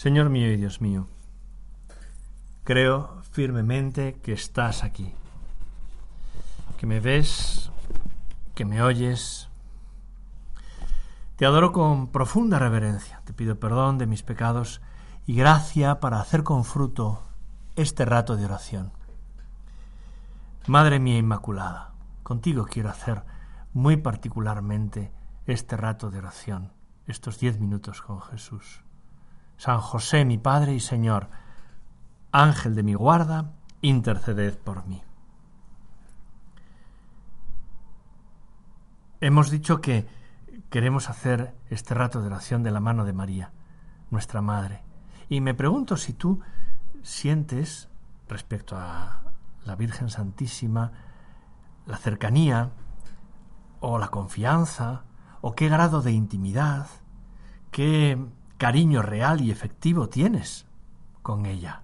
Señor mío y Dios mío, creo firmemente que estás aquí, que me ves, que me oyes. Te adoro con profunda reverencia, te pido perdón de mis pecados y gracia para hacer con fruto este rato de oración. Madre mía Inmaculada, contigo quiero hacer muy particularmente este rato de oración, estos diez minutos con Jesús. San José, mi Padre y Señor, Ángel de mi guarda, interceded por mí. Hemos dicho que queremos hacer este rato de oración de la mano de María, nuestra Madre. Y me pregunto si tú sientes, respecto a la Virgen Santísima, la cercanía o la confianza o qué grado de intimidad, qué cariño real y efectivo tienes con ella.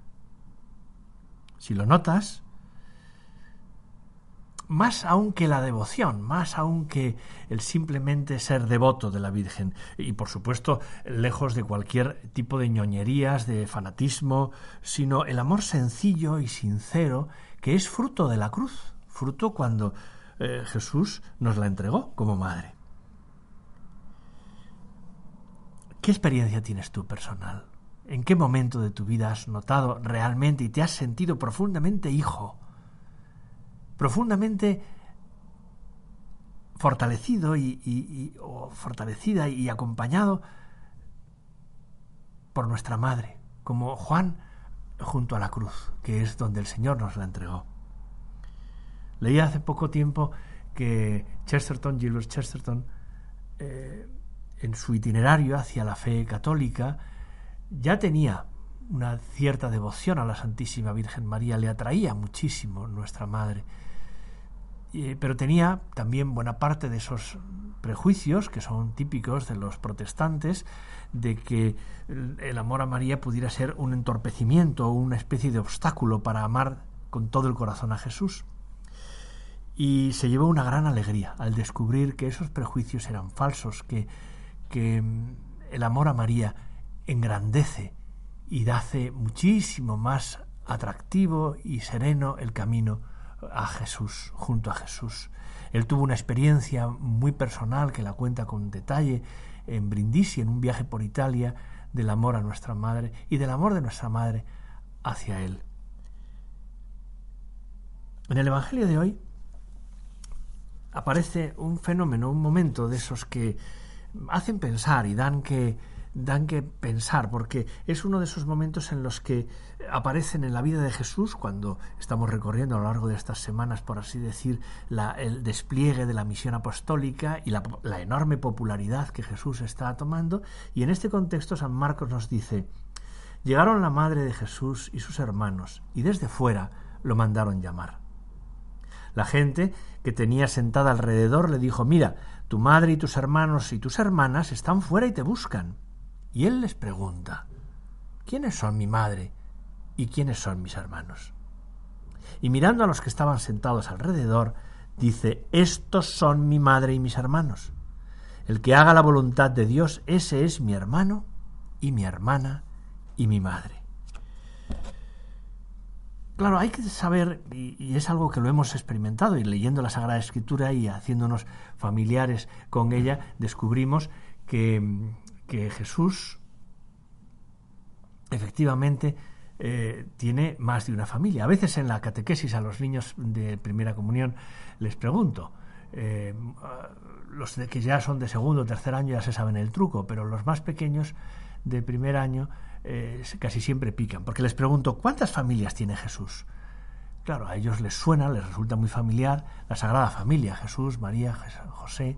Si lo notas, más aún que la devoción, más aún que el simplemente ser devoto de la Virgen, y por supuesto lejos de cualquier tipo de ñoñerías, de fanatismo, sino el amor sencillo y sincero que es fruto de la cruz, fruto cuando eh, Jesús nos la entregó como madre. ¿Qué experiencia tienes tú personal? ¿En qué momento de tu vida has notado realmente y te has sentido profundamente hijo? Profundamente fortalecido y, fortalecida y acompañado por nuestra madre, como Juan junto a la cruz, que es donde el Señor nos la entregó. Leí hace poco tiempo que Chesterton, Gilbert Chesterton, eh, en su itinerario hacia la fe católica, ya tenía una cierta devoción a la Santísima Virgen María, le atraía muchísimo nuestra Madre, pero tenía también buena parte de esos prejuicios que son típicos de los protestantes, de que el amor a María pudiera ser un entorpecimiento o una especie de obstáculo para amar con todo el corazón a Jesús. Y se llevó una gran alegría al descubrir que esos prejuicios eran falsos, que que mm, el amor a María engrandece y hace muchísimo más atractivo y sereno el camino a Jesús, junto a Jesús. Él tuvo una experiencia muy personal que la cuenta con detalle en Brindisi, en un viaje por Italia, del amor a nuestra madre y del amor de nuestra madre hacia él. En el Evangelio de hoy aparece un fenómeno, un momento de esos que hacen pensar y dan que dan que pensar, porque es uno de esos momentos en los que aparecen en la vida de Jesús, cuando estamos recorriendo a lo largo de estas semanas, por así decir, el despliegue de la misión apostólica y la, la enorme popularidad que Jesús está tomando, y en este contexto San Marcos nos dice, llegaron la madre de Jesús y sus hermanos, y desde fuera lo mandaron llamar. La gente que tenía sentada alrededor le dijo, mira, tu madre y tus hermanos y tus hermanas están fuera y te buscan. Y él les pregunta, ¿quiénes son mi madre y quiénes son mis hermanos? Y mirando a los que estaban sentados alrededor, dice, estos son mi madre y mis hermanos. El que haga la voluntad de Dios, ese es mi hermano y mi hermana y mi madre. Claro, hay que saber, y, es algo que lo hemos experimentado, y leyendo la Sagrada Escritura y haciéndonos familiares con ella, descubrimos que, Jesús efectivamente eh, tiene más de una familia. A veces en la catequesis a los niños de primera comunión les pregunto, eh, los que ya son de segundo o tercer año ya se saben el truco, pero los más pequeños de primer año eh, casi siempre pican, porque les pregunto, ¿cuántas familias tiene Jesús? Claro, a ellos les suena, les resulta muy familiar la Sagrada Familia, Jesús, María, José,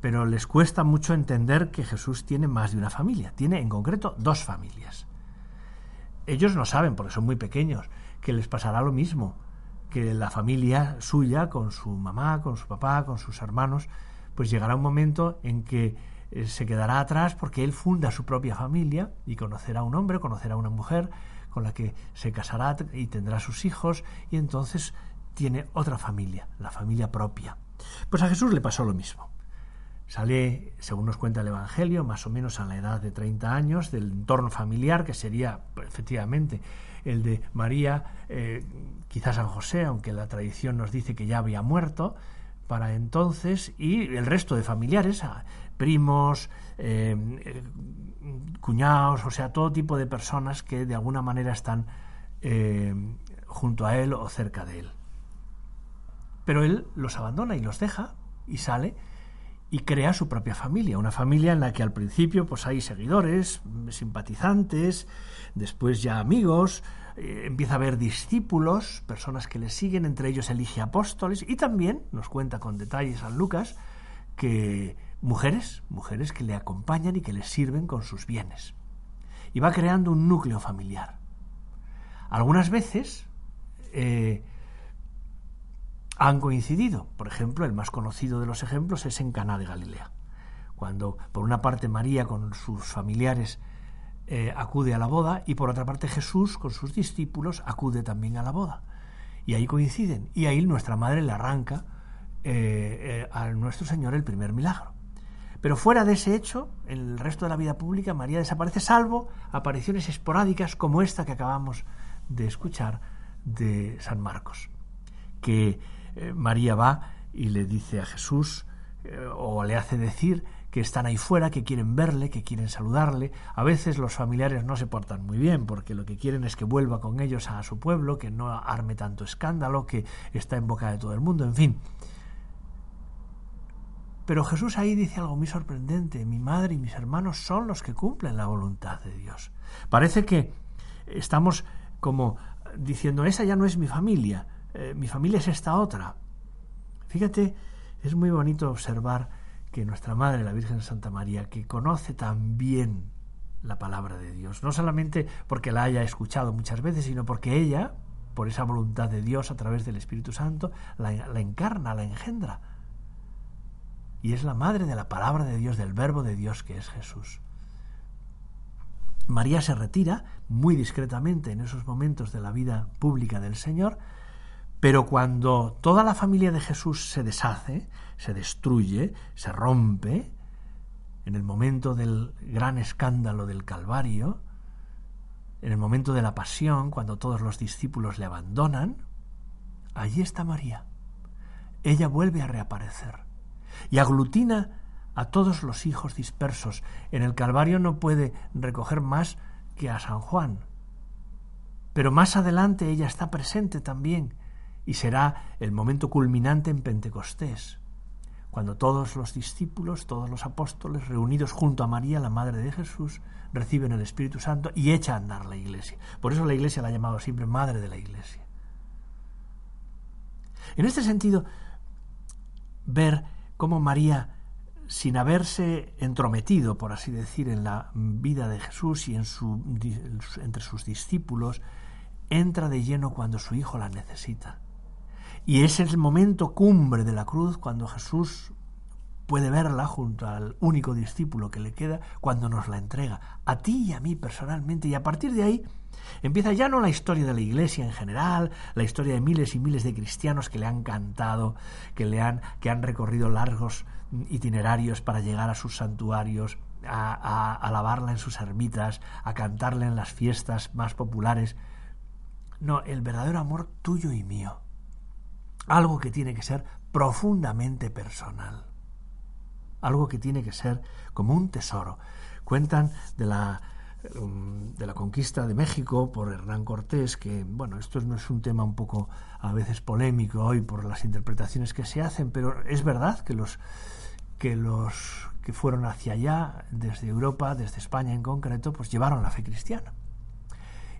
pero les cuesta mucho entender que Jesús tiene más de una familia, tiene en concreto dos familias. Ellos no saben, porque son muy pequeños, que les pasará lo mismo, que la familia suya, con su mamá, con su papá, con sus hermanos, pues llegará un momento en que eh, se quedará atrás porque él funda su propia familia y conocerá a un hombre, conocerá a una mujer con la que se casará y tendrá sus hijos y entonces tiene otra familia, la familia propia. Pues a Jesús le pasó lo mismo. Sale, según nos cuenta el Evangelio, más o menos a la edad de 30 años, del entorno familiar, que sería pues, efectivamente el de María, eh, quizás San José, aunque la tradición nos dice que ya había muerto para entonces, y el resto de familiares, primos, eh, eh, cuñados, o sea, todo tipo de personas que de alguna manera están junto a él o cerca de él. Pero él los abandona y los deja y sale y crea su propia familia, una familia en la que al principio pues hay seguidores, simpatizantes, después ya amigos, eh, empieza a haber discípulos, personas que le siguen, entre ellos elige apóstoles y también nos cuenta con detalles San Lucas que mujeres, mujeres que le acompañan y que le sirven con sus bienes. Y va creando un núcleo familiar. Algunas veces eh, han coincidido. Por ejemplo, el más conocido de los ejemplos es en Caná de Galilea, cuando por una parte María con sus familiares eh, acude a la boda y por otra parte Jesús con sus discípulos acude también a la boda. Y ahí coinciden. Y ahí nuestra madre le arranca eh, eh, a nuestro Señor el primer milagro. Pero fuera de ese hecho, en el resto de la vida pública, María desaparece, salvo apariciones esporádicas como esta que acabamos de escuchar de San Marcos, que eh, María va y le dice a Jesús, eh, o le hace decir que están ahí fuera, que quieren verle, que quieren saludarle. A veces los familiares no se portan muy bien porque lo que quieren es que vuelva con ellos a su pueblo, que no arme tanto escándalo, que está en boca de todo el mundo, en fin. Pero Jesús ahí dice algo muy sorprendente. Mi madre y mis hermanos son los que cumplen la voluntad de Dios. Parece que estamos como diciendo, esa ya no es mi familia, eh, mi familia es esta otra. Fíjate, es muy bonito observar que nuestra Madre, la Virgen Santa María, que conoce tan bien la palabra de Dios, no solamente porque la haya escuchado muchas veces, sino porque ella, por esa voluntad de Dios a través del Espíritu Santo, la, la encarna, la engendra. Y es la madre de la palabra de Dios, del verbo de Dios que es Jesús. María se retira muy discretamente en esos momentos de la vida pública del Señor, pero cuando toda la familia de Jesús se deshace, se destruye, se rompe, en el momento del gran escándalo del Calvario, en el momento de la pasión, cuando todos los discípulos le abandonan, allí está María. Ella vuelve a reaparecer y aglutina a todos los hijos dispersos. En el Calvario no puede recoger más que a San Juan. Pero más adelante ella está presente también y será el momento culminante en Pentecostés, cuando todos los discípulos, todos los apóstoles, reunidos junto a María, la Madre de Jesús, reciben el Espíritu Santo y echa a andar la Iglesia. Por eso la Iglesia la ha llamado siempre Madre de la Iglesia. En este sentido, ver cómo María, sin haberse entrometido, por así decir, en la vida de Jesús y en su, entre sus discípulos, entra de lleno cuando su Hijo la necesita y es el momento cumbre de la cruz cuando Jesús puede verla junto al único discípulo que le queda cuando nos la entrega, a ti y a mí personalmente. Y a partir de ahí empieza ya no la historia de la Iglesia en general, la historia de miles y miles de cristianos que le han cantado, que, le han, que han recorrido largos itinerarios para llegar a sus santuarios, a, a alabarla en sus ermitas, a cantarle en las fiestas más populares. No, el verdadero amor tuyo y mío algo que tiene que ser profundamente personal, algo que tiene que ser como un tesoro. Cuentan de la um, de la conquista de México por Hernán Cortés, que bueno, esto no es un tema un poco a veces polémico hoy por las interpretaciones que se hacen, pero es verdad que los que los que fueron hacia allá desde Europa, desde España en concreto, pues llevaron la fe cristiana.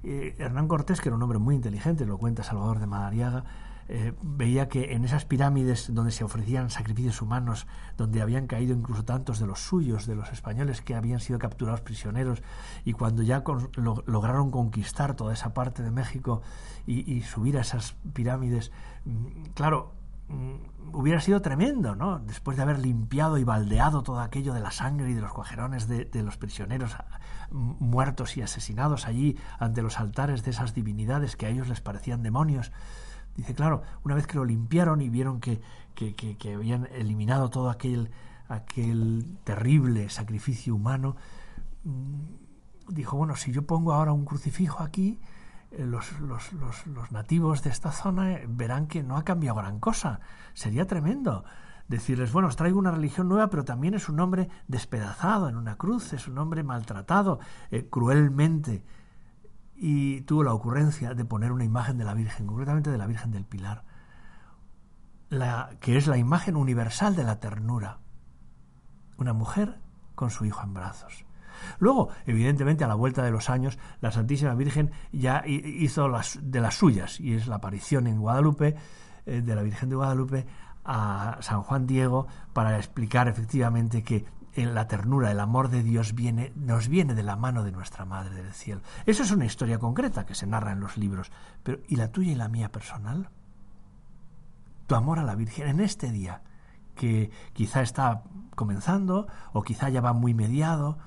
Eh, Hernán Cortés, que era un hombre muy inteligente, lo cuenta Salvador de Madariaga, eh, veía que en esas pirámides donde se ofrecían sacrificios humanos, donde habían caído incluso tantos de los suyos, de los españoles que habían sido capturados prisioneros, y cuando ya lograron conquistar toda esa parte de México y, subir a esas pirámides, mm, claro, mm, hubiera sido tremendo, ¿no? Después de haber limpiado y baldeado todo aquello de la sangre y de los cuajerones de, los prisioneros mm, muertos y asesinados allí ante los altares de esas divinidades que a ellos les parecían demonios, Dice, claro, una vez que lo limpiaron y vieron que, que, habían eliminado todo aquel, aquel terrible sacrificio humano, mm, dijo, bueno, si yo pongo ahora un crucifijo aquí, eh, los, los, los, nativos de esta zona eh, verán que no ha cambiado gran cosa. Sería tremendo decirles, bueno, os traigo una religión nueva, pero también es un hombre despedazado en una cruz, es un hombre maltratado eh, cruelmente. Y tuvo la ocurrencia de poner una imagen de la Virgen, concretamente de la Virgen del Pilar, la, que es la imagen universal de la ternura. Una mujer con su hijo en brazos. Luego, evidentemente, a la vuelta de los años, la Santísima Virgen ya hizo las, de las suyas, y es la aparición en Guadalupe eh, de la Virgen de Guadalupe a San Juan Diego para explicar efectivamente que la ternura, el amor de Dios viene, nos viene de la mano de nuestra Madre del Cielo. Eso es una historia concreta que se narra en los libros, pero ¿y la tuya y la mía personal? Tu amor a la Virgen en este día, que quizá está comenzando o quizá ya va muy mediado,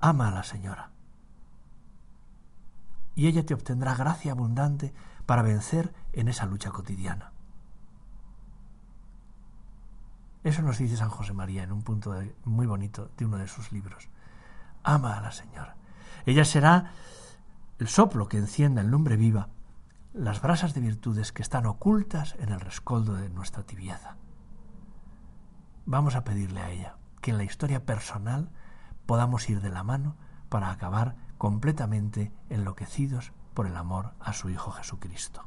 ama a la Señora. Y ella te obtendrá gracia abundante para vencer en esa lucha cotidiana. Eso nos dice San José María en un punto muy bonito de uno de sus libros. Ama a la Señora. Ella será el soplo que encienda en lumbre viva las brasas de virtudes que están ocultas en el rescoldo de nuestra tibieza. Vamos a pedirle a ella que en la historia personal podamos ir de la mano para acabar completamente enloquecidos por el amor a su Hijo Jesucristo.